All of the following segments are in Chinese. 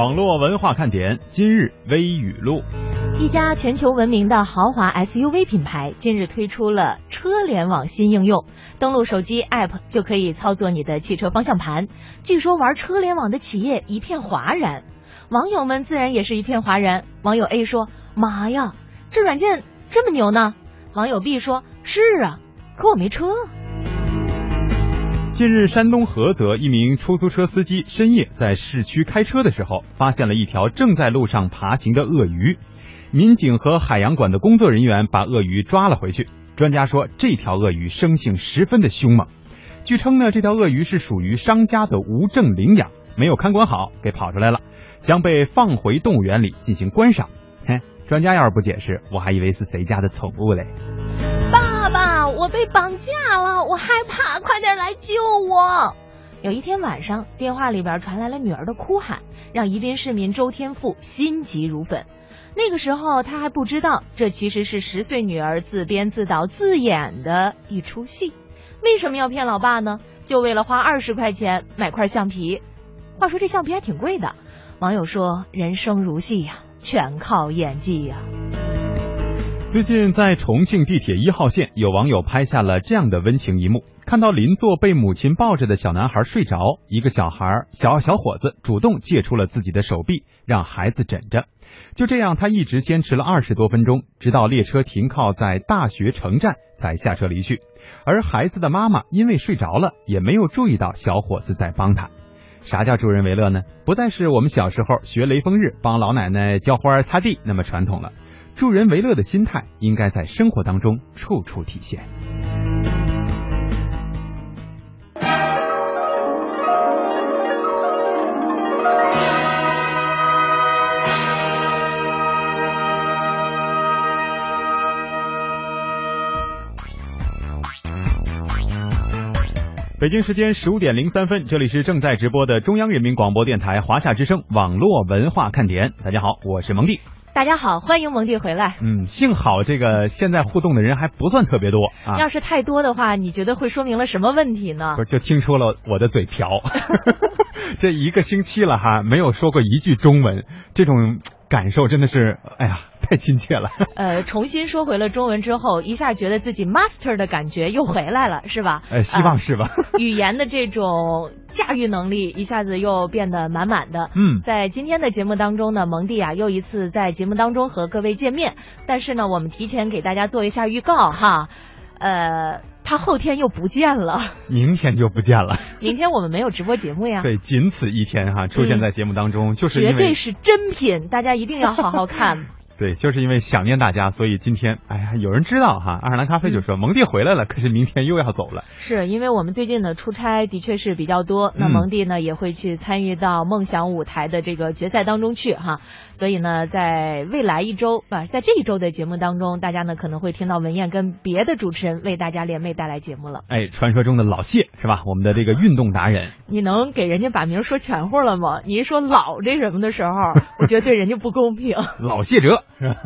网络文化看点今日微语录：一家全球闻名的豪华 SUV 品牌近日推出了车联网新应用，登录手机 App 就可以操作你的汽车方向盘。据说玩车联网的企业一片哗然，网友们自然也是一片哗然。网友 A 说：“妈呀，这软件这么牛呢？”网友 B 说：“是啊，可我没车。”近日，山东菏泽一名出租车司机深夜在市区开车的时候，发现了一条正在路上爬行的鳄鱼。民警和海洋馆的工作人员把鳄鱼抓了回去。专家说，这条鳄鱼生性十分的凶猛。据称呢，这条鳄鱼是属于商家的无证领养，没有看管好，给跑出来了，将被放回动物园里进行观赏。嘿，专家要是不解释，我还以为是谁家的宠物嘞。我被绑架了，我害怕，快点来救我！有一天晚上，电话里边传来了女儿的哭喊，让宜宾市民周天富心急如焚。那个时候他还不知道，这其实是十岁女儿自编自导自演的一出戏。为什么要骗老爸呢？就为了花二十块钱买块橡皮。话说这橡皮还挺贵的。网友说：“人生如戏呀，全靠演技呀。”最近在重庆地铁一号线，有网友拍下了这样的温情一幕：看到邻座被母亲抱着的小男孩睡着，一个小孩小小伙子主动借出了自己的手臂，让孩子枕着。就这样，他一直坚持了二十多分钟，直到列车停靠在大学城站才下车离去。而孩子的妈妈因为睡着了，也没有注意到小伙子在帮他。啥叫助人为乐呢？不再是我们小时候学雷锋日帮老奶奶浇花擦地那么传统了。助人为乐的心态应该在生活当中处处体现。北京时间十五点零三分，这里是正在直播的中央人民广播电台华夏之声网络文化看点。大家好，我是蒙蒂。大家好，欢迎蒙蒂回来。嗯，幸好这个现在互动的人还不算特别多啊。要是太多的话，你觉得会说明了什么问题呢？不是，就听出了我的嘴瓢。这一个星期了哈，没有说过一句中文，这种感受真的是，哎呀。太亲切了。呃，重新说回了中文之后，一下觉得自己 master 的感觉又回来了，是吧？呃，希望是吧？语言的这种驾驭能力一下子又变得满满的。嗯，在今天的节目当中呢，蒙蒂啊又一次在节目当中和各位见面，但是呢，我们提前给大家做一下预告哈，呃。他后天又不见了，明天就不见了。明天我们没有直播节目呀。对，仅此一天哈，出现在节目当中就是绝对是真品，大家一定要好好看。对，就是因为想念大家，所以今天，哎呀，有人知道哈，爱尔兰咖啡就说蒙蒂回来了，可是明天又要走了。是因为我们最近呢出差的确是比较多，那蒙蒂呢也会去参与到梦想舞台的这个决赛当中去哈，所以呢，在未来一周啊，在这一周的节目当中，大家呢可能会听到文燕跟别的主持人为大家联袂带来节目了。哎，传说中的老谢是吧？我们的这个运动达人，你能给人家把名说全乎了吗？你一说老这什么的时候，我觉得对人家不公平。老谢哲。是吧？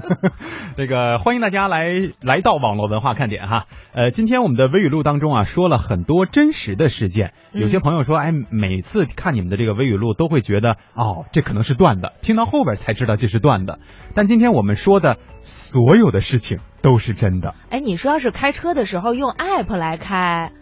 这个欢迎大家来来到网络文化看点哈。呃，今天我们的微语录当中啊，说了很多真实的事件。有些朋友说，哎，每次看你们的这个微语录，都会觉得哦，这可能是段子，听到后边才知道这是段子。但今天我们说的所有的事情都是真的。哎，你说要是开车的时候用 app 来开？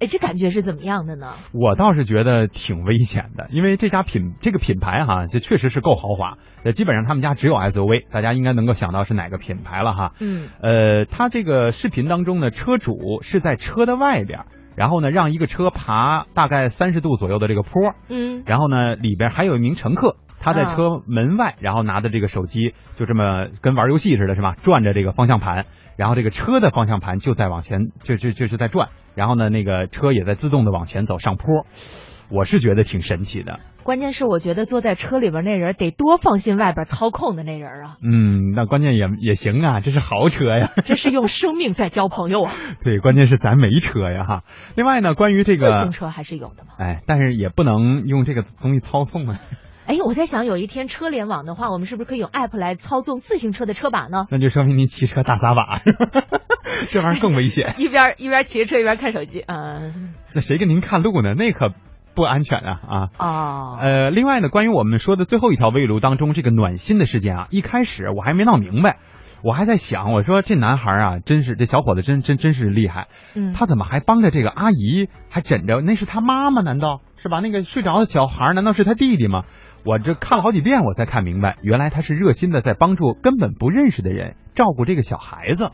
哎，这感觉是怎么样的呢？我倒是觉得挺危险的，因为这家品这个品牌哈，这确实是够豪华。呃，基本上他们家只有 SUV，大家应该能够想到是哪个品牌了哈。嗯。呃，他这个视频当中呢，车主是在车的外边，然后呢，让一个车爬大概三十度左右的这个坡。嗯。然后呢，里边还有一名乘客，他在车门外，然后拿着这个手机，就这么跟玩游戏似的，是吧？转着这个方向盘，然后这个车的方向盘就在往前，就就就是在转。然后呢，那个车也在自动的往前走上坡，我是觉得挺神奇的。关键是我觉得坐在车里边那人得多放心外边操控的那人啊。嗯，那关键也也行啊，这是豪车呀。这是用生命在交朋友啊。对，关键是咱没车呀哈。另外呢，关于这个自行车还是有的嘛。哎，但是也不能用这个东西操控啊。哎，我在想，有一天车联网的话，我们是不是可以用 app 来操纵自行车的车把呢？那就说明您骑车大撒把，这玩意儿更危险。一边一边骑着车一边看手机，嗯。那谁跟您看路呢？那可。不安全啊啊。哦，呃，另外呢，关于我们说的最后一条微路当中这个暖心的事件啊，一开始我还没闹明白，我还在想，我说这男孩啊，真是这小伙子真真真是厉害，嗯，他怎么还帮着这个阿姨还枕着？那是他妈妈？难道是吧？那个睡着的小孩难道是他弟弟吗？我这看了好几遍，我才看明白，原来他是热心的在帮助根本不认识的人照顾这个小孩子。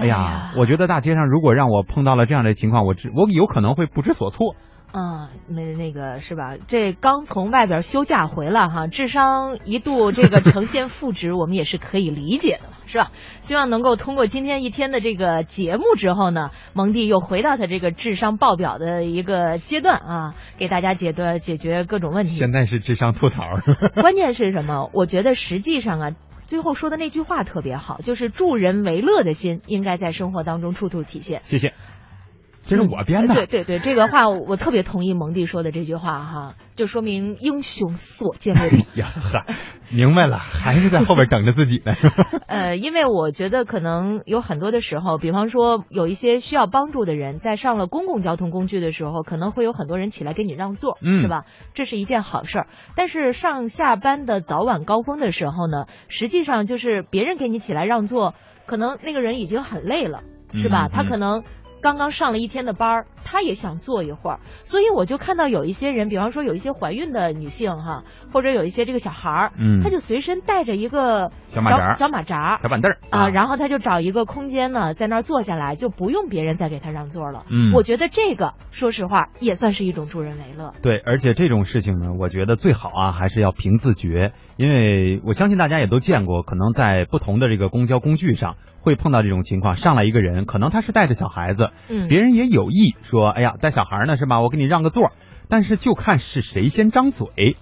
哎呀，我觉得大街上如果让我碰到了这样的情况，我知我有可能会不知所措。嗯，那那个是吧？这刚从外边休假回来哈，智商一度这个呈现负值，我们也是可以理解的，是吧？希望能够通过今天一天的这个节目之后呢，蒙蒂又回到他这个智商爆表的一个阶段啊，给大家解决解决各种问题。现在是智商吐槽。关键是什么？我觉得实际上啊，最后说的那句话特别好，就是助人为乐的心应该在生活当中处处体现。谢谢。这是我编的。对对对，这个话我特别同意蒙蒂说的这句话哈，就说明英雄所见略同。呀哈，明白了，还是在后边等着自己呢。呃，因为我觉得可能有很多的时候，比方说有一些需要帮助的人，在上了公共交通工具的时候，可能会有很多人起来给你让座，嗯是吧？这是一件好事儿。但是上下班的早晚高峰的时候呢，实际上就是别人给你起来让座，可能那个人已经很累了，是吧？他可能。刚刚上了一天的班儿，她也想坐一会儿，所以我就看到有一些人，比方说有一些怀孕的女性哈，或者有一些这个小孩儿，嗯。他就随身带着一个小马扎小马扎小板凳儿。啊，然后他就找一个空间呢，在那儿坐下来，就不用别人再给他让座了。嗯。我觉得这个说实话也算是一种助人为乐。对，而且这种事情呢，我觉得最好啊，还是要凭自觉，因为我相信大家也都见过，可能在不同的这个公交工具上会碰到这种情况，上来一个人，可能他是带着小孩子，嗯，别人也有意说，哎呀，带小孩呢是吧？我给你让个座，但是就看是谁先张嘴。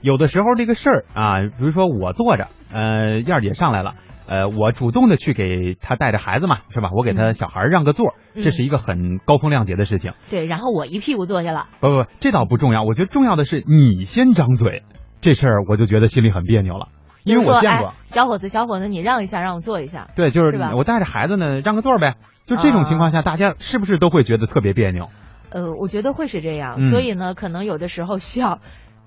有的时候这个事儿啊，比如说我坐着，呃，燕儿姐上来了。呃，我主动的去给她带着孩子嘛，是吧？我给他嗯小孩让个座，嗯这是一个很高风亮节的事情。对，然后我一屁股坐下了。不不，这倒不重要。我觉得重要的是你先张嘴，这事儿我就觉得心里很别扭了，因为我见过哎。小伙子，小伙子，你让一下，让我坐一下。对，就是是我带着孩子呢，让个座呗。就这种情况下，大家是不是都会觉得特别别扭？呃，我觉得会是这样，嗯所以呢，可能有的时候需要。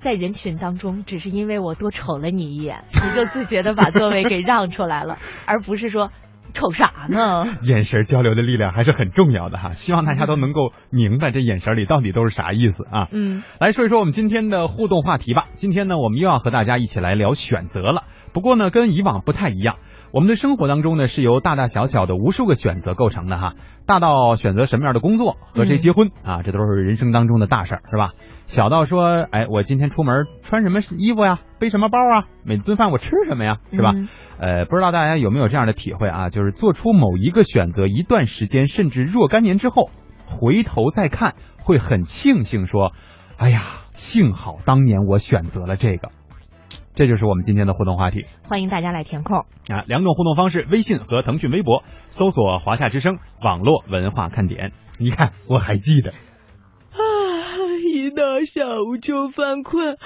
在人群当中，只是因为我多瞅了你一眼，你就自觉的把座位给让出来了，而不是说瞅啥呢？眼神交流的力量还是很重要的哈。希望大家都能够明白这眼神里到底都是啥意思啊。嗯，来说一说我们今天的互动话题吧。今天呢，我们又要和大家一起来聊选择了。不过呢，跟以往不太一样。我们的生活当中呢，是由大大小小的无数个选择构成的哈。大到选择什么样的工作，和谁结婚、啊，这都是人生当中的大事儿，是吧？小到说，哎，我今天出门穿什么衣服呀，背什么包啊，每顿饭我吃什么呀，是吧？嗯呃，不知道大家有没有这样的体会啊？就是做出某一个选择一段时间，甚至若干年之后，回头再看，会很庆幸说，哎呀，幸好当年我选择了这个。这就是我们今天的互动话题欢迎大家来填空。啊，两种互动方式：微信和腾讯微博，搜索“华夏之声”网络文化看点。你看，我还记得。啊，一到下午就犯困，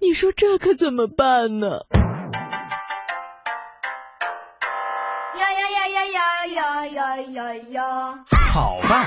你说这可怎么办呢？呀呀呀呀呀呀呀呀呀！好办，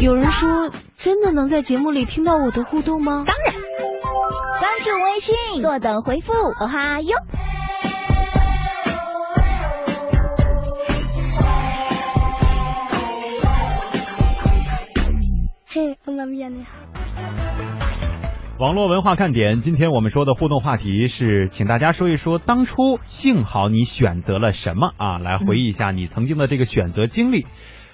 有人说，真的能在节目里听到我的互动吗？当然，关注微信，坐等回复，哦哈哟。嘿，我那边呢？网络文化看点，今天我们说的互动话题是，请大家说一说当初幸好你选择了什么啊，来回忆一下你曾经的这个选择经历。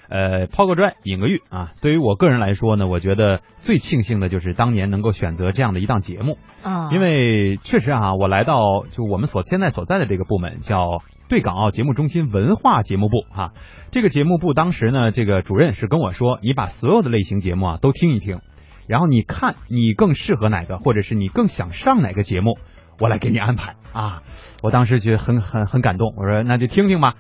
呃，抛个砖引个玉啊。对于我个人来说呢，我觉得最庆幸的就是当年能够选择这样的一档节目，啊，因为确实啊，我来到就我们所现在所在的这个部门叫对港澳节目中心文化节目部哈。这个节目部当时呢，这个主任是跟我说，你把所有的类型节目啊都听一听，然后你看你更适合哪个，或者是你更想上哪个节目，我来给你安排啊。我当时觉得很很很感动，我说那就听听吧。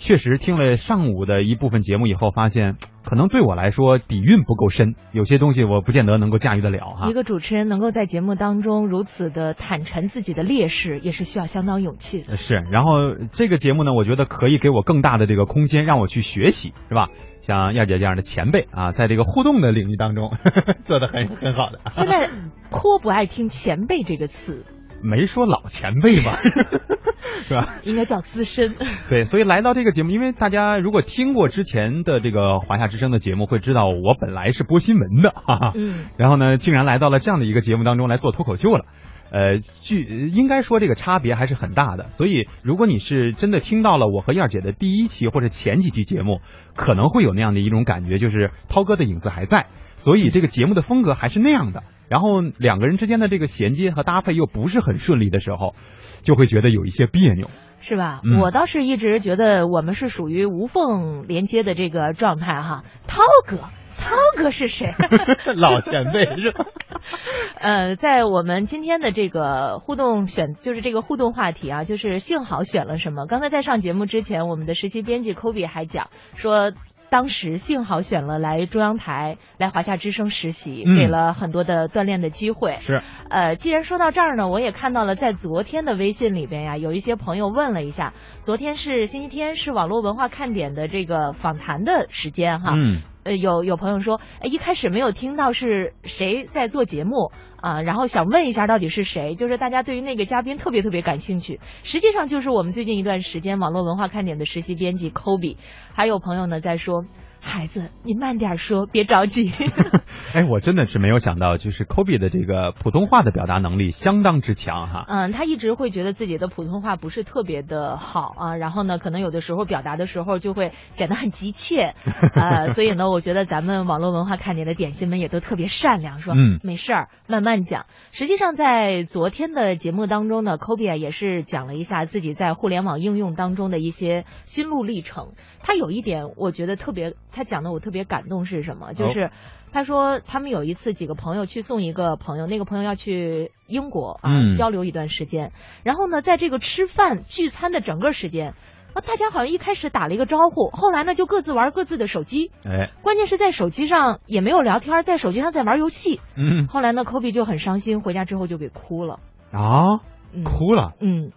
确实听了上午的一部分节目以后，发现 可能对我来说底蕴不够深，有些东西我不见得能够驾驭得了哈。一个主持人能够在节目当中如此的坦诚自己的劣势，也是需要相当勇气的。是，然后这个节目呢，我觉得可以给我更大的这个空间，让我去学习，是吧？像燕姐这样的前辈啊，在这个互动的领域当中 做的很很好的。现在 颇不爱听“前辈”这个词。没说老前辈吧，是吧？应该叫资深。对，所以来到这个节目，因为大家如果听过之前的这个华夏之声的节目，会知道我本来是播新闻的，哈哈。嗯。然后呢，竟然来到了这样的一个节目当中来做脱口秀了，呃，据应该说这个差别还是很大的。所以，如果你是真的听到了我和燕儿姐的第一期或者前几期节目，可能会有那样的一种感觉，就是涛哥的影子还在。所以这个节目的风格还是那样的，然后两个人之间的这个衔接和搭配又不是很顺利的时候，就会觉得有一些别扭，是吧？我倒是一直觉得我们是属于无缝连接的这个状态哈。涛哥，涛哥是谁？老前辈是吧？呃，在我们今天的这个互动选，就是这个互动话题啊，就是幸好选了什么？刚才在上节目之前，我们的实习编辑 Kobe 还讲说。当时幸好选了来中央台来华夏之声实习，给了很多的锻炼的机会。是，呃，既然说到这儿呢，我也看到了在昨天的微信里边呀，有一些朋友问了一下，昨天是星期天，是网络文化看点的这个访谈的时间哈。嗯。呃，有有朋友说，哎，一开始没有听到是谁在做节目啊，然后想问一下到底是谁，就是大家对于那个嘉宾特别特别感兴趣。实际上就是我们最近一段时间网络文化看点的实习编辑 Kobe，还有朋友呢在说。孩子，你慢点说，别着急。哎，我真的是没有想到，就是 Kobe 的这个普通话的表达能力相当之强哈。嗯，他一直会觉得自己的普通话不是特别的好啊，然后呢，可能有的时候表达的时候就会显得很急切。呃，所以呢，我觉得咱们网络文化看点的点心们也都特别善良，说嗯没事儿，慢慢讲。实际上，在昨天的节目当中呢，Kobe 也是讲了一下自己在互联网应用当中的一些心路历程。他有一点，我觉得特别。他讲的我特别感动是什么？就是他说他们有一次几个朋友去送一个朋友，那个朋友要去英国啊交流一段时间，然后呢，在这个吃饭聚餐的整个时间，啊，大家好像一开始打了一个招呼，后来呢就各自玩各自的手机，哎，关键是在手机上也没有聊天，在手机上在玩游戏，嗯，后来呢科比就很伤心，回家之后就给哭了。啊，哭了，嗯。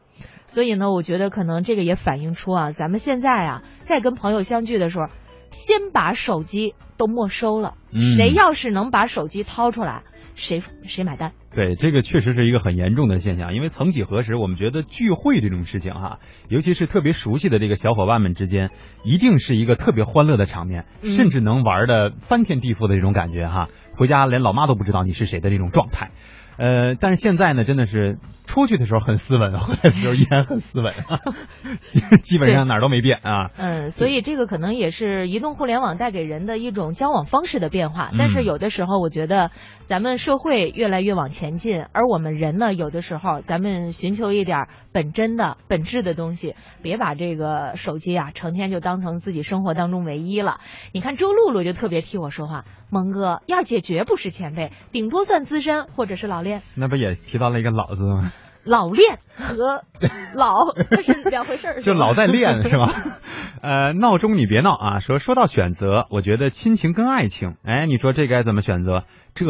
所以呢，我觉得可能这个也反映出啊，咱们现在啊，在跟朋友相聚的时候，先把手机都没收了。谁要是能把手机掏出来，谁谁买单。对，这个确实是一个很严重的现象。因为曾几何时，我们觉得聚会这种事情哈，尤其是特别熟悉的这个小伙伴们之间，一定是一个特别欢乐的场面，甚至能玩的翻天地覆的这种感觉哈。回家连老妈都不知道你是谁的这种状态。呃，但是现在呢，真的是。出去的时候很斯文，回来的时候依然很斯文，基本上哪儿都没变啊。嗯，所以这个可能也是移动互联网带给人的一种交往方式的变化。但是有的时候，我觉得咱们社会越来越往前进，而我们人呢，有的时候咱们寻求一点本真的本质的东西，别把这个手机啊成天就当成自己生活当中唯一了。你看周露露就特别替我说话，蒙哥，要解决不是前辈，顶多算资深或者是老练。那不也提到了一个老字吗？老练和 老这是两回事儿，就老在练是吧？呃，闹钟你别闹啊！说说到选择，我觉得亲情跟爱情，哎，你说这该怎么选择？这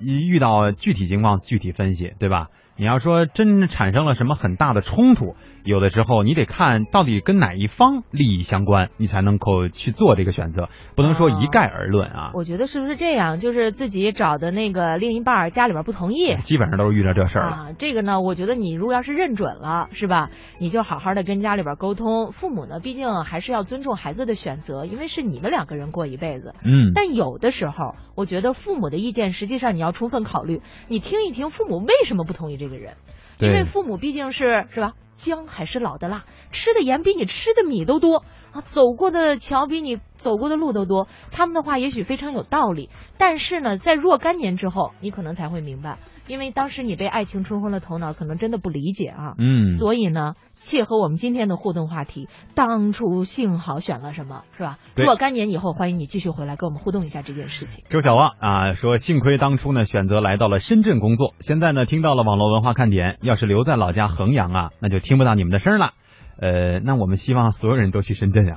一遇到具体情况具体分析，对吧？你要说真产生了什么很大的冲突，有的时候你得看到底跟哪一方利益相关，你才能够去做这个选择，不能说一概而论啊。我觉得是不是这样？就是自己找的那个另一半家里边不同意，基本上都是遇到这事儿啊。这个呢，我觉得你如果要是认准了，是吧？你就好好的跟家里边沟通。父母呢，毕竟还是要尊重孩子的选择，因为是你们两个人过一辈子。嗯。但有的时候，我觉得父母的意见，实际上你要充分考虑，你听一听父母为什么不同意这。这个人，因为父母毕竟是是吧？姜还是老的辣，吃的盐比你吃的米都多啊，走过的桥比你走过的路都多，他们的话也许非常有道理，但是呢，在若干年之后，你可能才会明白，因为当时你被爱情冲昏了头脑，可能真的不理解啊。嗯，所以呢，切合我们今天的互动话题，当初幸好选了什么，是吧？对若干年以后，欢迎你继续回来跟我们互动一下这件事情。周小旺啊说，幸亏当初呢选择来到了深圳工作，现在呢听到了网络文化看点，要是留在老家衡阳啊，那就听不到你们的声了。呃，那我们希望所有人都去深圳呀、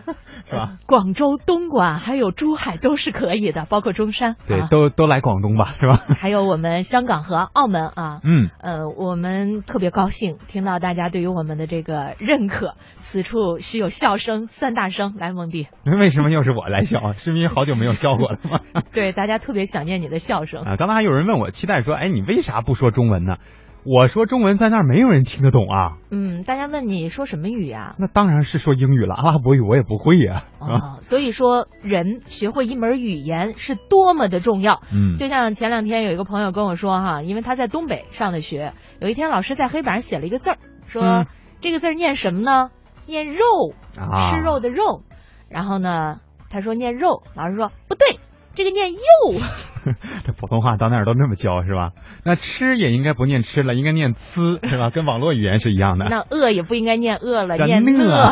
是吧？广州、东莞还有珠海都是可以的，包括中山，对，啊、都都来广东吧，是吧？还有我们香港和澳门啊。嗯，呃，我们特别高兴听到大家对于我们的这个认可，此处是有笑声三大声，来蒙蒂，为什么又是我来笑啊？是因为好久没有笑过了吗？对大家特别想念你的笑声。啊，刚才还有人问我，期待说，哎，你为啥不说中文呢？我说中文在那儿没有人听得懂啊。嗯，大家问你说什么语呀、那当然是说英语了，阿拉伯语我也不会呀、啊。啊？所以说，人学会一门语言是多么的重要。嗯，就像前两天有一个朋友跟我说哈，因为他在东北上的学，有一天老师在黑板上写了一个字儿，说、嗯这个字儿念什么呢？念肉，啊吃肉的肉。然后呢，他说念肉，老师说不对，这个念釉。这普通话到那儿都那么教是吧？那吃也应该不念吃了，应该念呲是吧？跟网络语言是一样的。那饿也不应该念饿了，念饿，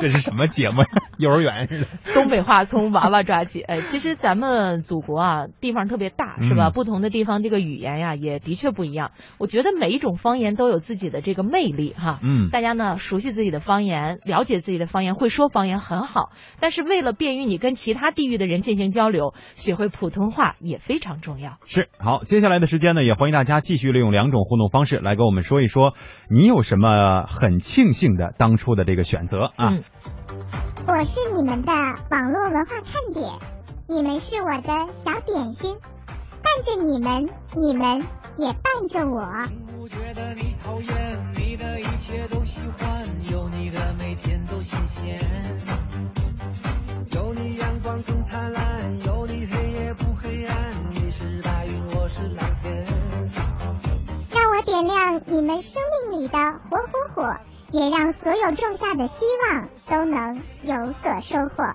这是什么节目呀？幼儿园似的。东北话从娃娃抓起。哎，其实咱们祖国啊，地方特别大，是吧？嗯不同的地方这个语言呀，也的确不一样。我觉得每一种方言都有自己的这个魅力哈。嗯，大家呢熟悉自己的方言，了解自己的方言，会说方言很好。但是为了便于你跟其他地域的人进行交流，学会普通话也非常重要。是好。接下来的时间呢，也欢迎大家继续利用两种互动方式来跟我们说一说，你有什么很庆幸的当初的这个选择啊？嗯，我是你们的网络文化看点，你们是我的小点心，伴着你们，你们也伴着我。不觉得你讨厌，你的一切都喜欢，有你的每天都新鲜。有你阳光更灿烂，有你黑夜不黑暗，你是白云，我是蓝天。让我点亮你们生命里的火火火，也让所有种下的希望都能有所收获。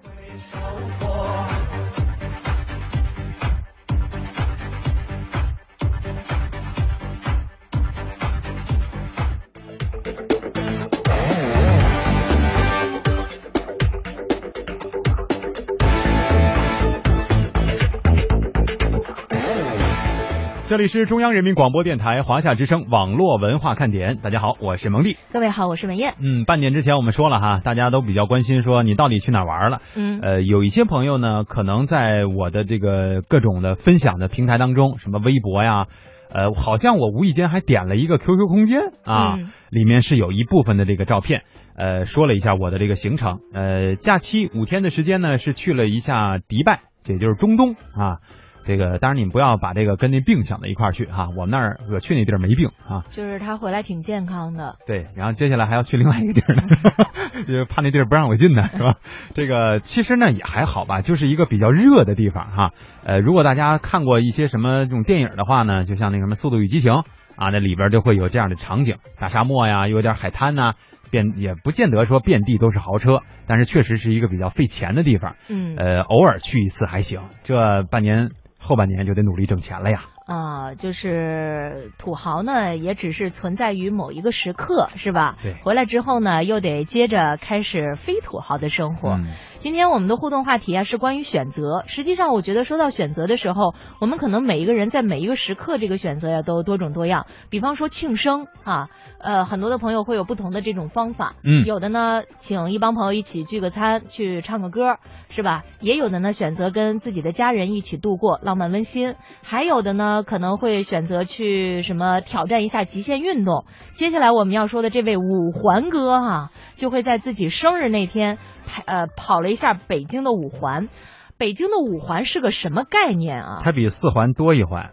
这里是中央人民广播电台华夏之声网络文化看点，大家好，我是蒙蒂。各位好，我是文艳。嗯，半年之前我们说了哈，大家都比较关心说你到底去哪玩了。嗯呃，有一些朋友呢，可能在我的这个各种的分享的平台当中，什么微博呀，呃，好像我无意间还点了一个 QQ 空间啊，嗯里面是有一部分的这个照片，呃，说了一下我的这个行程，呃，假期五天的时间呢，是去了一下迪拜，也就是中东啊。这个当然你们不要把这个跟那病想到一块儿去哈、我们那儿我去那地儿没病啊，就是他回来挺健康的。对，然后接下来还要去另外一个地儿呢，就怕那地儿不让我进呢，是吧？这个其实呢也还好吧，就是一个比较热的地方哈。呃，如果大家看过一些什么这种电影的话呢，就像那个什么《速度与激情》啊，那里边就会有这样的场景，大沙漠呀，有点海滩呐、遍也不见得说遍地都是豪车，但是确实是一个比较费钱的地方。嗯呃，偶尔去一次还行，这半年后半年就得努力挣钱了呀。啊，就是土豪呢，也只是存在于某一个时刻，是吧？对回来之后呢，又得接着开始非土豪的生活。嗯今天我们的互动话题啊是关于选择。实际上，我觉得说到选择的时候，我们可能每一个人在每一个时刻这个选择呀都多种多样。比方说庆生啊，呃，很多的朋友会有不同的这种方法。嗯有的呢，请一帮朋友一起聚个餐，去唱个歌，是吧？也有的呢，选择跟自己的家人一起度过，浪漫温馨。还有的呢，可能会选择去什么挑战一下极限运动。接下来我们要说的这位五环哥哈、就会在自己生日那天，呃，跑了一下北京的五环。北京的五环是个什么概念啊？它比四环多一环，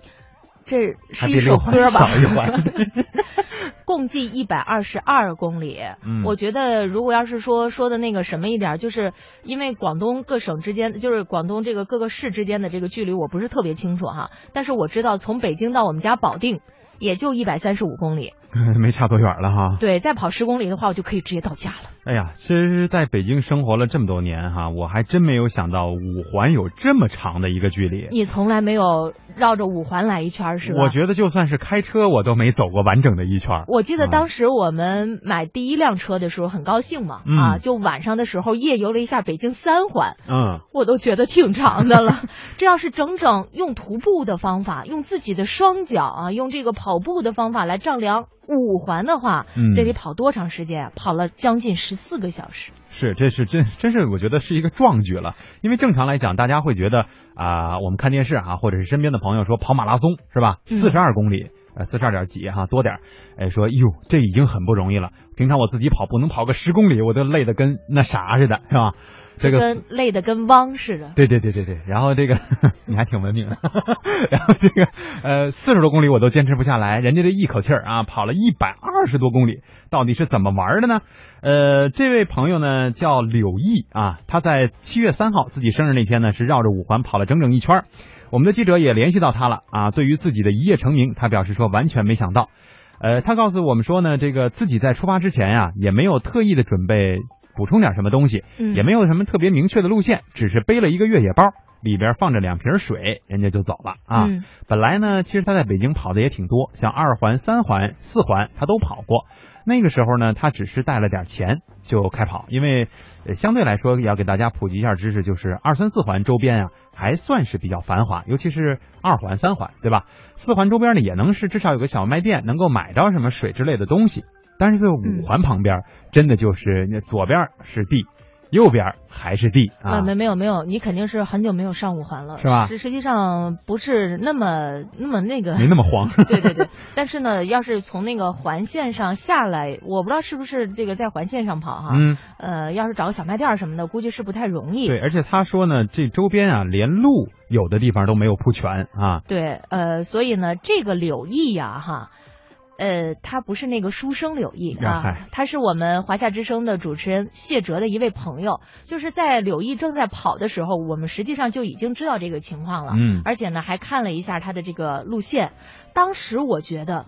这是一首歌吧？少一环。共计一百二十二公里。嗯我觉得如果要是说说的那个什么一点，就是因为广东各省之间，就是广东这个各个市之间的这个距离，我不是特别清楚哈。但是我知道从北京到我们家保定。也就一百三十五公里 没差多远了哈。对，再跑十公里的话，我就可以直接到家了。哎呀，其实在北京生活了这么多年哈，我还真没有想到五环有这么长的一个距离。你从来没有绕着五环来一圈是吧？我觉得就算是开车，我都没走过完整的一圈。我记得当时我们买第一辆车的时候很高兴嘛，嗯啊，就晚上的时候夜游了一下北京三环，嗯，我都觉得挺长的了。这要是整整用徒步的方法，用自己的双脚啊，用这个跑步的方法来丈量五环的话，嗯这得跑多长时间啊？跑了将近十四个小时。是，这是真真是我觉得是一个壮举了。因为正常来讲，大家会觉得啊、我们看电视啊，或者是身边的朋友说跑马拉松是吧？嗯四十二公里。呃，四十二点几哈，多点儿，哎，说哟，这已经很不容易了。平常我自己跑步能跑个十公里，我都累得跟那啥似的，是吧？这个跟累的跟汪似的。对对对对对，然后这个 你还挺文明的，然后这个呃四十多公里我都坚持不下来，人家这一口气儿啊跑了一百二十多公里，到底是怎么玩的呢？呃，这位朋友呢叫柳毅啊，他在七月三号自己生日那天呢是绕着五环跑了整整一圈儿。我们的记者也联系到他了啊，对于自己的一夜成名，他表示说完全没想到。呃，他告诉我们说呢，这个自己在出发之前呀、也没有特意的准备补充点什么东西，嗯也没有什么特别明确的路线，只是背了一个越野包，里边放着两瓶水，人家就走了啊。嗯本来呢，其实他在北京跑的也挺多，像二环、三环、四环他都跑过。那个时候呢，他只是带了点钱就开跑，因为呃相对来说也要给大家普及一下知识，就是二三四环周边啊还算是比较繁华，尤其是二环、三环，对吧？四环周边呢也能是至少有个小卖店，能够买到什么水之类的东西。但是这五环旁边真的就是那左边是地，右边还是地啊。没没有没有，你肯定是很久没有上五环了，是吧实实际上不是那么那么那个，没那么慌。对对对，但是呢，要是从那个环线上下来，我不知道是不是这个在环线上跑哈，嗯，呃，要是找个小卖店什么的，估计是不太容易。对，而且他说呢，这周边啊，连路有的地方都没有铺全啊。对，呃，所以呢，这个柳毅呀，哈，呃，他不是那个书生柳毅啊，他是我们华夏之声的主持人谢哲的一位朋友。就是在柳毅正在跑的时候，我们实际上就已经知道这个情况了，嗯而且呢，还看了一下他的这个路线。当时我觉得。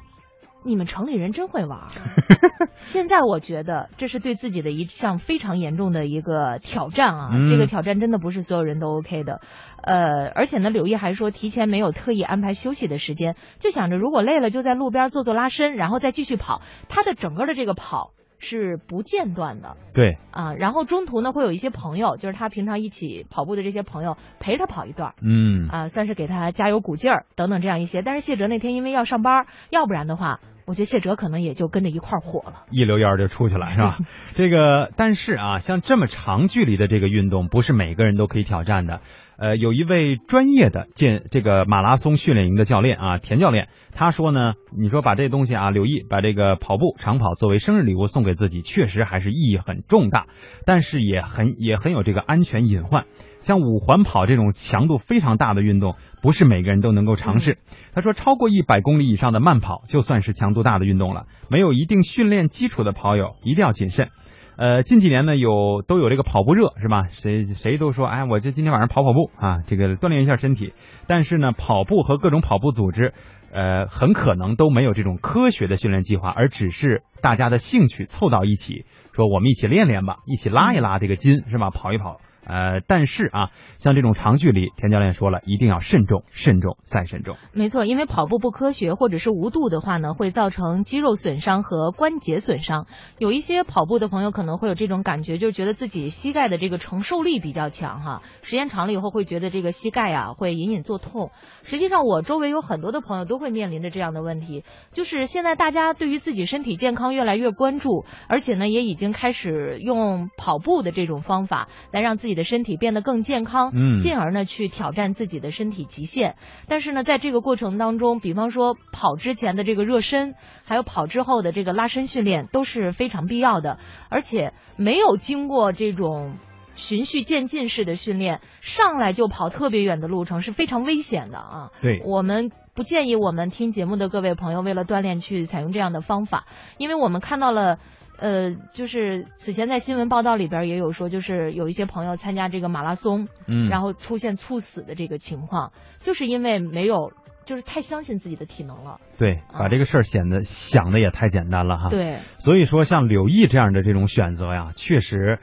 你们城里人真会玩儿，现在我觉得这是对自己的一项非常严重的一个挑战啊！嗯这个挑战真的不是所有人都 OK 的。呃，而且呢，柳毅还说提前没有特意安排休息的时间，就想着如果累了就在路边做做拉伸，然后再继续跑。他的整个的这个跑是不间断的对，啊，然后中途呢会有一些朋友，就是他平常一起跑步的这些朋友陪他跑一段嗯，啊，算是给他加油鼓劲儿等等这样一些。但是谢哲那天因为要上班，要不然的话，我觉得谢哲可能也就跟着一块火了。一溜烟儿就出去了，是吧？这个，但是啊，像这么长距离的这个运动，不是每个人都可以挑战的。呃，有一位专业的健这个马拉松训练营的教练啊，田教练，他说呢，你说把这东西啊，刘毅把这个跑步长跑作为生日礼物送给自己，确实还是意义很重大，但是也很也很有这个安全隐患。像五环跑这种强度非常大的运动，不是每个人都能够尝试。他说，超过一百公里以上的慢跑就算是强度大的运动了，没有一定训练基础的跑友一定要谨慎。呃，近几年呢有都有这个跑步热是吧？谁谁都说，哎，我这今天晚上跑跑步啊，这个锻炼一下身体。但是呢，跑步和各种跑步组织，呃，很可能都没有这种科学的训练计划，而只是大家的兴趣凑到一起，说我们一起练练吧，一起拉一拉这个筋是吧？跑一跑。呃，但是啊，像这种长距离，田教练说了，一定要慎重、慎重再慎重。没错，因为跑步不科学或者是无度的话呢，会造成肌肉损伤和关节损伤。有一些跑步的朋友可能会有这种感觉，就觉得自己膝盖的这个承受力比较强哈，时间长了以后会觉得这个膝盖啊会隐隐作痛。实际上，我周围有很多的朋友都会面临着这样的问题，就是现在大家对于自己身体健康越来越关注，而且呢也已经开始用跑步的这种方法来让自己的身体变得更健康，嗯进而呢去挑战自己的身体极限。但是呢，在这个过程当中，比方说跑之前的这个热身，还有跑之后的这个拉伸训练都是非常必要的，而且没有经过这种。循序渐进式的训练，上来就跑特别远的路程是非常危险的啊！对我们不建议我们听节目的各位朋友为了锻炼去采用这样的方法，因为我们看到了。呃，就是此前在新闻报道里边也有说，就是有一些朋友参加这个马拉松，嗯，然后出现猝死的这个情况，就是因为没有就是太相信自己的体能了。对，把这个事儿显得想的也太简单了哈。，对，所以说像柳毅这样的这种选择呀，确实。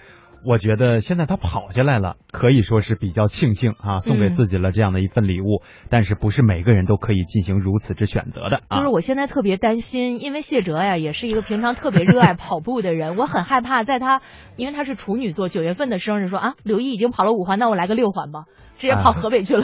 我觉得现在他跑下来了，可以说是比较庆幸啊，送给嗯自己了这样的一份礼物。但是不是每个人都可以进行如此之选择的啊。就是我现在特别担心，因为谢哲呀也是一个平常特别热爱跑步的人，我很害怕在他，因为他是处女座，九月份的生日说啊，刘毅已经跑了五环，那我来个六环吧，直接跑河北去了。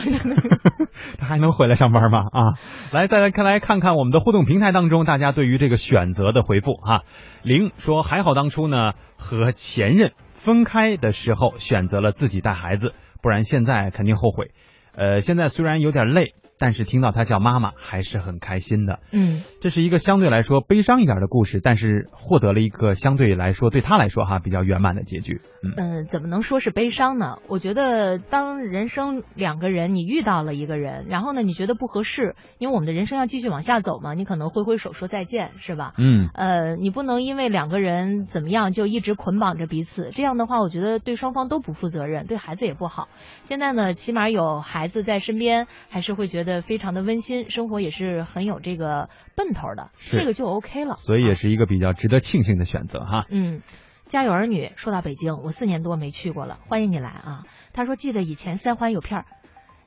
他还能回来上班吗？啊，来，再来看来看看我们的互动平台当中，大家对于这个选择的回复啊。零说还好当初呢和前任分开的时候选择了自己带孩子，不然现在肯定后悔。呃，现在虽然有点累，但是听到他叫妈妈还是很开心的。嗯，这是一个相对来说悲伤一点的故事，但是获得了一个相对来说对他来说哈比较圆满的结局。嗯嗯，怎么能说是悲伤呢？我觉得，当人生两个人，你遇到了一个人，然后呢，你觉得不合适，因为我们的人生要继续往下走嘛，你可能挥挥手说再见，是吧？嗯呃，你不能因为两个人怎么样就一直捆绑着彼此，这样的话，我觉得对双方都不负责任，对孩子也不好。现在呢，起码有孩子在身边，还是会觉得非常的温馨，生活也是很有这个奔头的，这个就 OK 了。所以也是一个比较值得庆幸的选择哈。嗯，家有儿女，说到北京，我四年多没去过了，欢迎你来啊。他说记得以前三环有片儿，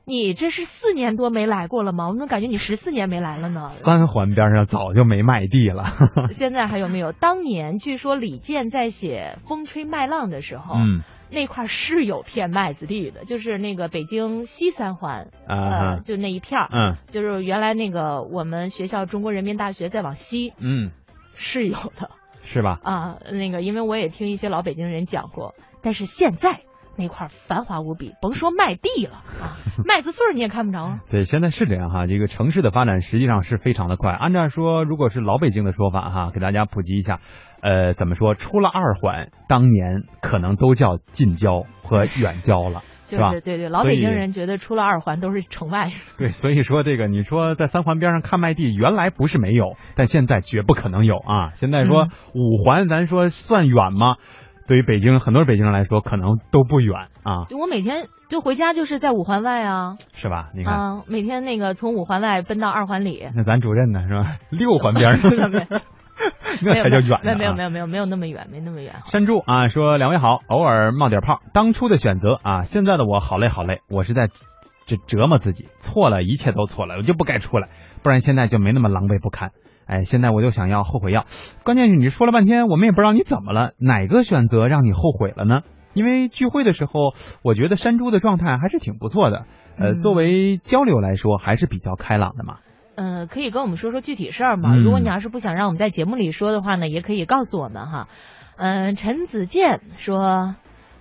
你这是四年多没来过了吗？我怎么感觉你十四年没来了呢？三环边上早就没卖地了。现在还有没有？当年据说李健在写《风吹麦浪》的时候，嗯那块是有片麦子地的，就是那个北京西三环，啊呃，就那一片儿，嗯就是原来那个我们学校中国人民大学再往西嗯，是有的。是吧？啊，那个，因为我也听一些老北京人讲过，但是现在那块繁华无比，甭说麦地了啊，麦子穗儿你也看不着啊。对，现在是这样哈，这个城市的发展实际上是非常的快。按照说，如果是老北京的说法哈，给大家普及一下，呃，怎么说？出了二环，当年可能都叫近郊和远郊了，吧？就是是对对，老北京人觉得出了二环都是城外。对，所以说这个你说在三环边上看麦地，原来不是没有，但现在绝不可能有啊！现在说嗯五环，咱说算远吗？对于北京很多北京人来说，可能都不远啊，我每天就回家就是在五环外啊，是吧？你看，啊，每天那个从五环外奔到二环里。那咱主任呢，是吧？六环边上，没 那才叫远、啊。没有没有没有没有没有那么远，没那么远。山猪啊，说两位好，偶尔冒点泡。当初的选择啊，现在的我好累好累，我是在这折磨自己，错了，一切都错了，我就不该出来，不然现在就没那么狼狈不堪。哎，现在我就想要后悔药，关键是你说了半天，我们也不知道你怎么了，哪个选择让你后悔了呢？因为聚会的时候，我觉得山猪的状态还是挺不错的，呃，嗯作为交流来说，还是比较开朗的嘛。嗯，可以跟我们说说具体事儿吗？嗯如果你要是不想让我们在节目里说的话呢，也可以告诉我们哈。嗯，陈子健说，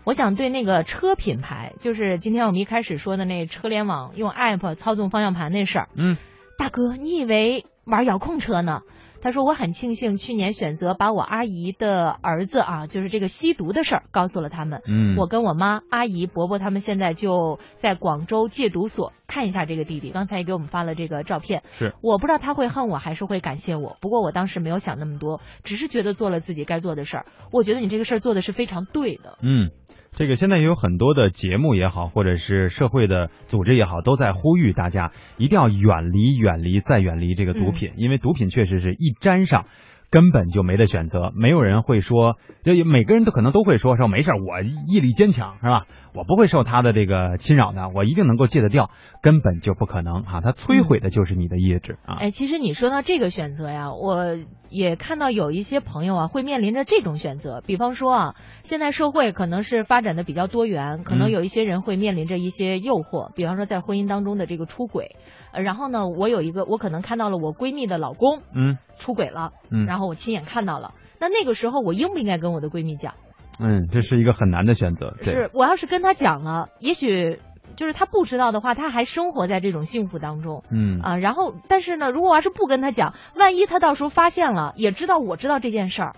我想对那个车品牌，就是今天我们一开始说的那车联网用 app 操纵方向盘那事儿，嗯，大哥，你以为玩遥控车呢？他说我很庆幸去年选择把我阿姨的儿子啊，就是这个吸毒的事儿告诉了他们。嗯，我跟我妈、阿姨、伯伯他们现在就在广州戒毒所看一下这个弟弟。刚才也给我们发了这个照片，是我不知道他会恨我还是会感谢我。不过我当时没有想那么多，只是觉得做了自己该做的事儿。我觉得你这个事儿做的是非常对的。嗯，这个现在也有很多的节目也好，或者是社会的组织也好，都在呼吁大家一定要远离、远离再远离这个毒品，因为毒品确实是一沾上。根本就没得选择，没有人会说，就每个人都可能都会说说没事儿，我毅力坚强是吧？我不会受他的这个侵扰的，我一定能够戒得掉，根本就不可能啊！他摧毁的就是你的意志啊！哎，其实你说到这个选择呀，我也看到有一些朋友啊会面临着这种选择，比方说啊，现在社会可能是发展的比较多元，可能嗯有一些人会面临着一些诱惑，比方说在婚姻当中的这个出轨，呃，然后呢，我有一个我可能看到了我闺蜜的老公嗯出轨了，嗯然后我亲眼看到了，那那个时候我应不应该跟我的闺蜜讲？嗯，这是一个很难的选择，对是我要是跟她讲了，也许就是她不知道的话，她还生活在这种幸福当中。嗯啊，然后但是呢，如果我要是不跟她讲，万一她到时候发现了，也知道我知道这件事儿，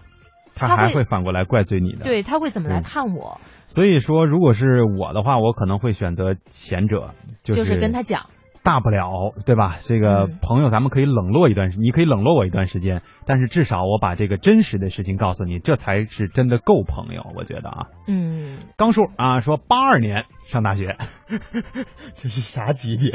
他还会会反过来怪罪你的。对她会怎么来对看我？所以说，如果是我的话，我可能会选择前者，就就是跟她讲，大不了，对吧？这个嗯朋友，咱们可以冷落一段时，你可以冷落我一段时间，但是至少我把这个真实的事情告诉你，这才是真的够朋友，我觉得啊。嗯，刚叔啊，说八二年上大学，这是啥级别？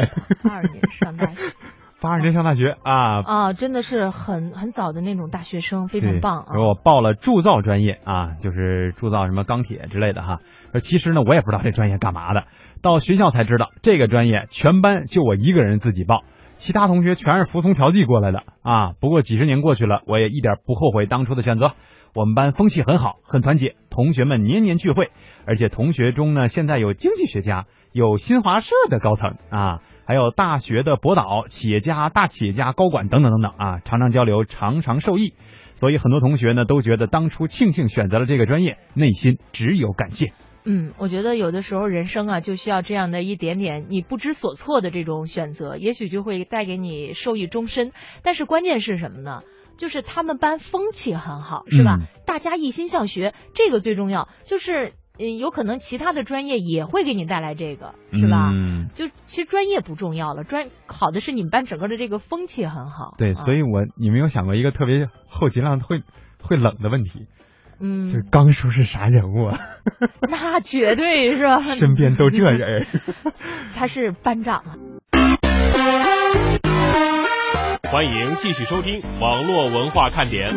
八二年上大学，八二年上大学啊，啊，真的是很很早的那种大学生，非常棒啊我报了铸造专业啊，就是铸造什么钢铁之类的哈。而其实呢，我也不知道这专业干嘛的，到学校才知道这个专业全班就我一个人自己报，其他同学全是服从调剂过来的啊。不过几十年过去了，我也一点不后悔当初的选择。我们班风气很好，很团结，同学们年年聚会，而且同学中呢，现在有经济学家，有新华社的高层啊，还有大学的博导、企业家、大企业家、高管等等等等啊，常常交流，常常受益。所以很多同学呢都觉得当初庆幸选择了这个专业，内心只有感谢。嗯，我觉得有的时候人生啊，就需要这样的一点点你不知所措的这种选择，也许就会带给你受益终身。但是关键是什么呢？就是他们班风气很好，是吧？嗯大家一心向学，这个最重要。就是，嗯，有可能其他的专业也会给你带来这个，是吧？嗯，就其实专业不重要了，专好的是你们班整个的这个风气很好。对，啊所以我你没有想过一个特别后脊梁会会冷的问题，嗯，就是刚叔是啥人物啊？那绝对是吧？身边都这人儿。他是班长啊。欢迎继续收听网络文化看点。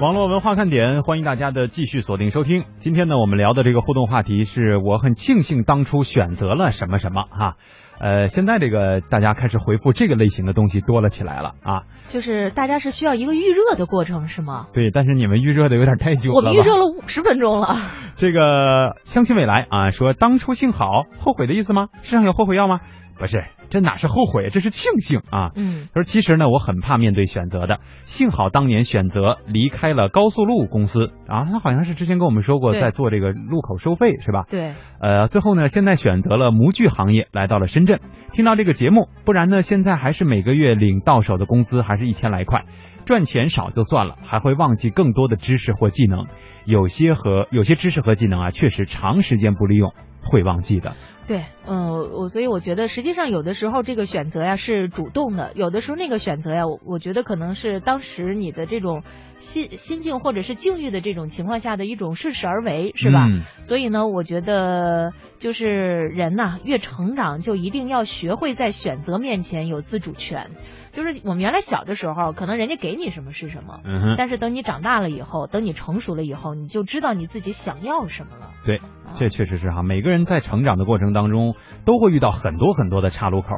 网络文化看点，欢迎大家的继续锁定收听。今天呢，我们聊的这个互动话题是我很庆幸当初选择了什么什么哈。呃，现在这个大家开始回复这个类型的东西多了起来了啊。就是大家是需要一个预热的过程，是吗？对，但是你们预热的有点太久了吧？我们预热了五十分钟了。这个相亲未来啊，说当初幸好，后悔的意思吗？世上有后悔药吗？不是，这哪是后悔，这是庆幸啊。嗯他说：“其实呢，我很怕面对选择的，幸好当年选择离开了高速路公司啊，他好像是之前跟我们说过，在做这个路口收费是吧？对，呃，最后呢，现在选择了模具行业，来到了深圳。听到这个节目，不然呢，现在还是每个月领到手的工资还是一千来块，赚钱少就算了，还会忘记更多的知识或技能。有些和有些知识和技能啊，确实长时间不利用会忘记的。对，嗯，我所以我觉得，实际上有的时候这个选择呀是主动的，有的时候那个选择呀，我我觉得可能是当时你的这种心心境或者是境遇的这种情况下的一种顺势而为，是吧？嗯所以呢，我觉得就是人呐、越成长就一定要学会在选择面前有自主权。就是我们原来小的时候，可能人家给你什么是什么，嗯哼，但是等你长大了以后，等你成熟了以后，你就知道你自己想要什么了。对，啊这确实是哈，每个人在成长的过程当中都会遇到很多很多的岔路口，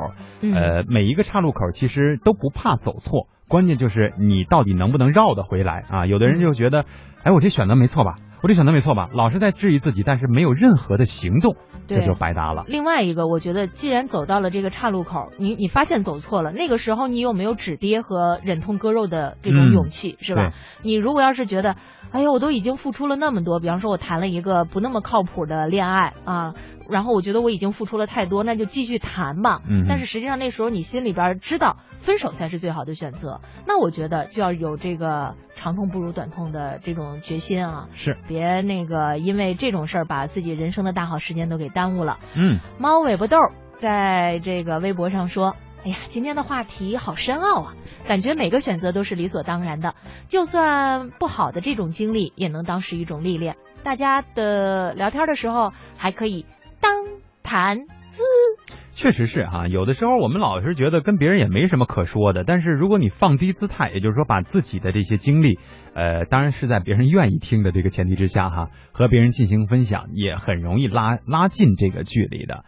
嗯呃，每一个岔路口其实都不怕走错，关键就是你到底能不能绕得回来啊？有的人就觉得，哎，我这选择没错吧？我这想的没错吧？老是在质疑自己，但是没有任何的行动，这就白搭了。另外一个，我觉得既然走到了这个岔路口，你你发现走错了，那个时候你有没有止跌和忍痛割肉的这种嗯勇气，是吧？你如果要是觉得，哎呀，我都已经付出了那么多，比方说我谈了一个不那么靠谱的恋爱啊，然后我觉得我已经付出了太多，那就继续谈吧。嗯但是实际上那时候你心里边知道分手才是最好的选择，那我觉得就要有这个长痛不如短痛的这种决心啊，是，别那个因为这种事儿把自己人生的大好时间都给耽误了。嗯，猫尾巴豆在这个微博上说：“哎呀，今天的话题好深奥啊，感觉每个选择都是理所当然的，就算不好的这种经历，也能当是一种历练。大家的聊天的时候还可以当谈资。”确实是哈，有的时候我们老是觉得跟别人也没什么可说的，但是如果你放低姿态，也就是说把自己的这些经历，呃，当然是在别人愿意听的这个前提之下哈，和别人进行分享，也很容易拉拉近这个距离的。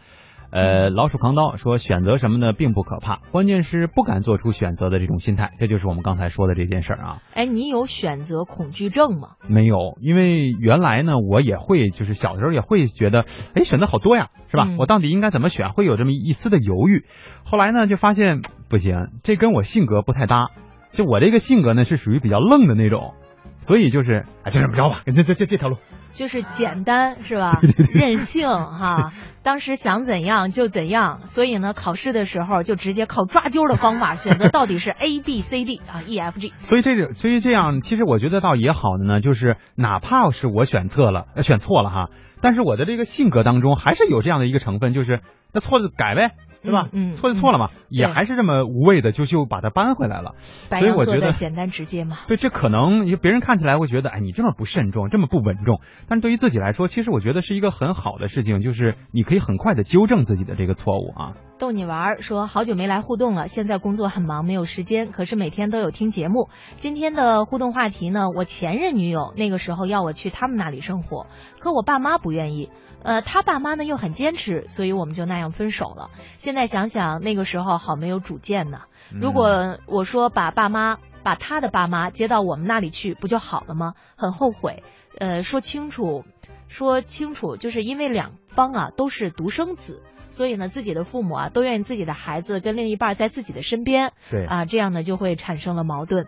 呃，老鼠扛刀说选择什么呢，并不可怕，关键是不敢做出选择的这种心态，这就是我们刚才说的这件事儿啊。哎，你有选择恐惧症吗？没有，因为原来呢，我也会，就是小的时候也会觉得，哎，选择好多呀，是吧？嗯我到底应该怎么选？会有这么一丝的犹豫。后来呢，就发现不行，这跟我性格不太搭。就我这个性格呢，是属于比较愣的那种，所以就是，哎，就这么着吧，这这这这条路。就是简单是吧？任性哈，当时想怎样就怎样，所以呢，考试的时候就直接靠抓阄的方法选择到底是 A B C D 啊 E F G。所以这个，所以这样，其实我觉得倒也好的呢，就是哪怕是我选错了，呃选错了哈，但是我的这个性格当中还是有这样的一个成分，就是那错了就改呗，对吧？嗯嗯错就错了嘛，也还是这么无谓的就就把它搬回来了。所以我觉得简单直接嘛。对，这可能别人看起来会觉得，哎，你这么不慎重，这么不稳重。但是对于自己来说，其实我觉得是一个很好的事情，就是你可以很快的纠正自己的这个错误啊。逗你玩儿，说好久没来互动了，现在工作很忙，没有时间，可是每天都有听节目。今天的互动话题呢，我前任女友那个时候要我去他们那里生活，可我爸妈不愿意。呃，他爸妈呢又很坚持，所以我们就那样分手了。现在想想，那个时候好没有主见呢。如果我说把爸妈把他的爸妈接到我们那里去，不就好了吗？很后悔。呃，说清楚，说清楚，就是因为两方啊都是独生子，所以呢，自己的父母啊都愿意自己的孩子跟另一半在自己的身边对啊，这样呢就会产生了矛盾。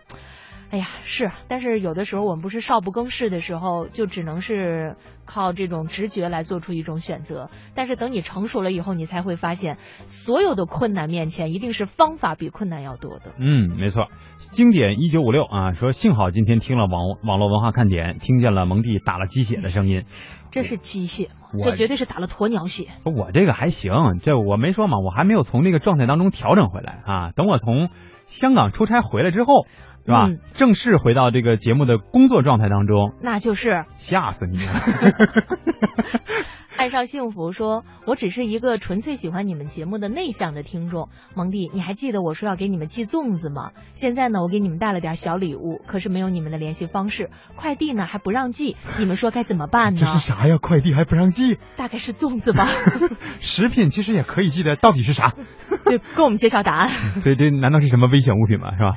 哎呀，是，但是有的时候我们不是少不更事的时候，就只能是靠这种直觉来做出一种选择。但是等你成熟了以后，你才会发现，所有的困难面前，一定是方法比困难要多的。嗯，没错。经典一九五六啊，说幸好今天听了网网络文化看点，听见了蒙蒂打了鸡血的声音。这是鸡血吗？这绝对是打了鸵鸟血。我这个还行，这我没说嘛，我还没有从那个状态当中调整回来啊。等我从香港出差回来之后，是吧？嗯正式回到这个节目的工作状态当中，那就是吓死你了！爱上幸福说：“我只是一个纯粹喜欢你们节目的内向的听众。蒙蒂，你还记得我说要给你们寄粽子吗？现在呢，我给你们带了点小礼物，可是没有你们的联系方式，快递呢还不让寄，你们说该怎么办呢这？是啥呀？快递还不让寄？大概是粽子吧，食品其实也可以寄的，到底是啥？就跟我们揭晓答案。所以这难道是什么危险物品吗？是吧？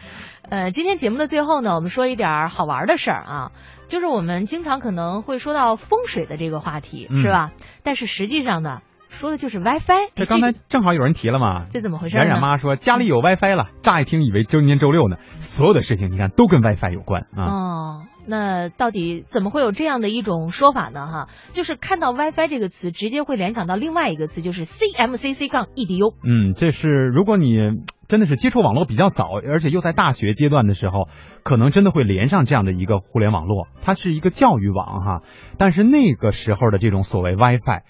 呃，今天节目的最后呢，我们说一点儿好玩的事儿啊，就是我们经常可能会说到风水的这个话题，嗯是吧？但是实际上呢，说的就是 WiFi。这刚才正好有人提了嘛。这怎么回事呢？冉冉妈说家里有 WiFi 了，乍一听以为周年周六呢，所有的事情你看都跟 WiFi 有关啊。哦，那到底怎么会有这样的一种说法呢？哈，就是看到 WiFi 这个词，直接会联想到另外一个词，就是 CMCC 杠 EDU。嗯，这是如果你真的是接触网络比较早，而且又在大学阶段的时候，可能真的会连上这样的一个互联网络，它是一个教育网哈。但是那个时候的这种所谓 WiFi，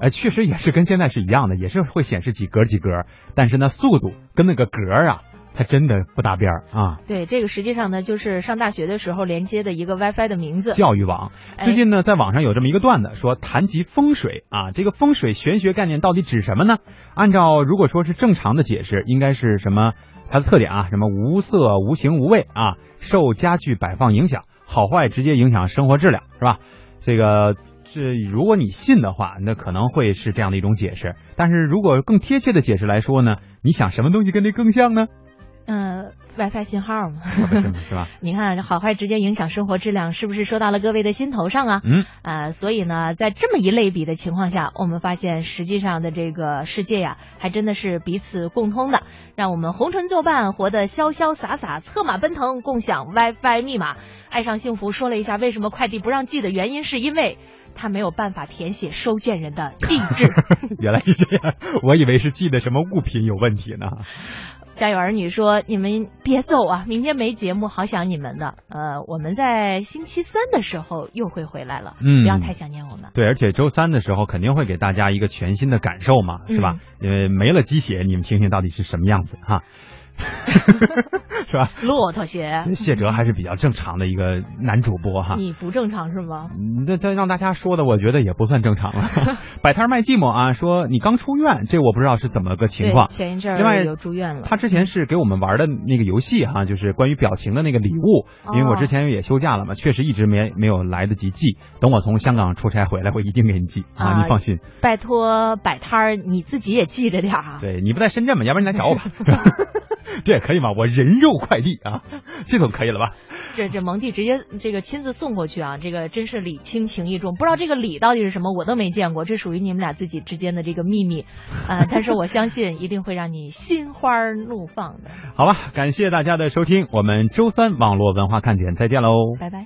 呃，确实也是跟现在是一样的，也是会显示几格几格，但是呢，速度跟那个格啊，它真的不搭边儿啊。对，这个实际上呢，就是上大学的时候连接的一个 WiFi 的名字。教育网哎最近呢，在网上有这么一个段子，说谈及风水啊，这个风水玄学概念到底指什么呢？按照如果说是正常的解释，应该是什么？它的特点啊，什么无色、无形、无味啊，受家具摆放影响，好坏直接影响生活质量，是吧？这个是如果你信的话，那可能会是这样的一种解释。但是如果更贴切的解释来说呢，你想什么东西跟这更像呢？嗯、w i f i 信号嘛。是吧？你看，好坏直接影响生活质量，是不是说到了各位的心头上啊？嗯，呃，所以呢，在这么一类比的情况下，我们发现实际上的这个世界呀，还真的是彼此共通的，让我们红尘作伴，活得潇潇洒洒，策马奔腾，共享 WiFi 密码，爱上幸福。说了一下为什么快递不让寄的原因，是因为他没有办法填写收件人的地址。原来是这样，我以为是寄的什么物品有问题呢。家有儿女说：“你们别走啊，明天没节目，好想你们的。呃，我们在星期三的时候又会回来了，嗯不要太想念我们。对，而且周三的时候肯定会给大家一个全新的感受嘛，是吧？因为没了鸡血，你们听听到底是什么样子哈，是吧？骆驼鞋，谢哲还是比较正常的一个男主播哈。你不正常是吗？那这这让大家说的，我觉得也不算正常了。摆摊卖寂寞啊，说你刚出院，这我不知道是怎么个情况。前一阵另外儿有住院了。他之前是给我们玩的那个游戏哈、就是关于表情的那个礼物，因为我之前也休假了嘛，确实一直没没有来得及寄。等我从香港出差回来，我一定给你寄啊，啊你放心。拜托摆摊儿，你自己也记着点儿啊。对你不在深圳嘛，要不然你来找我吧 这也可以吗？我人肉快递啊，这总可以了吧？这这蒙蒂直接这个亲自送过去啊，这个真是礼轻情意重，不知道这个礼到底是什么，我都没见过，这属于你们俩自己之间的这个秘密，呃，但是我相信一定会让你心花怒放的。好吧，感谢大家的收听，我们周三网络文化看点再见喽，拜拜。